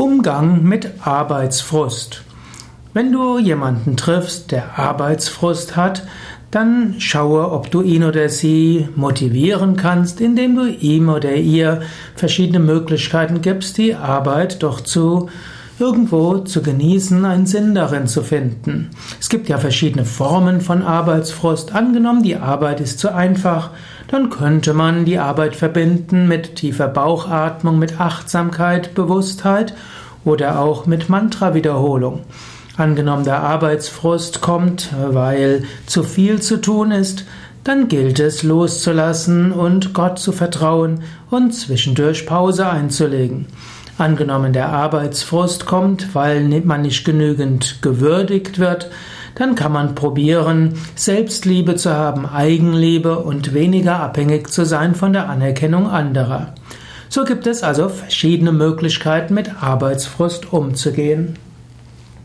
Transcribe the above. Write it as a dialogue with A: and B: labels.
A: Umgang mit Arbeitsfrust. Wenn du jemanden triffst, der Arbeitsfrust hat, dann schaue, ob du ihn oder sie motivieren kannst, indem du ihm oder ihr verschiedene Möglichkeiten gibst, die Arbeit doch zu irgendwo zu genießen, einen Sinn darin zu finden. Es gibt ja verschiedene Formen von Arbeitsfrust. Angenommen, die Arbeit ist zu einfach, dann könnte man die Arbeit verbinden mit tiefer Bauchatmung, mit Achtsamkeit, Bewusstheit oder auch mit Mantra-Wiederholung. Angenommen, der Arbeitsfrust kommt, weil zu viel zu tun ist, dann gilt es loszulassen und Gott zu vertrauen und zwischendurch Pause einzulegen. Angenommen, der Arbeitsfrust kommt, weil man nicht genügend gewürdigt wird, dann kann man probieren, Selbstliebe zu haben, Eigenliebe und weniger abhängig zu sein von der Anerkennung anderer. So gibt es also verschiedene Möglichkeiten, mit Arbeitsfrust umzugehen.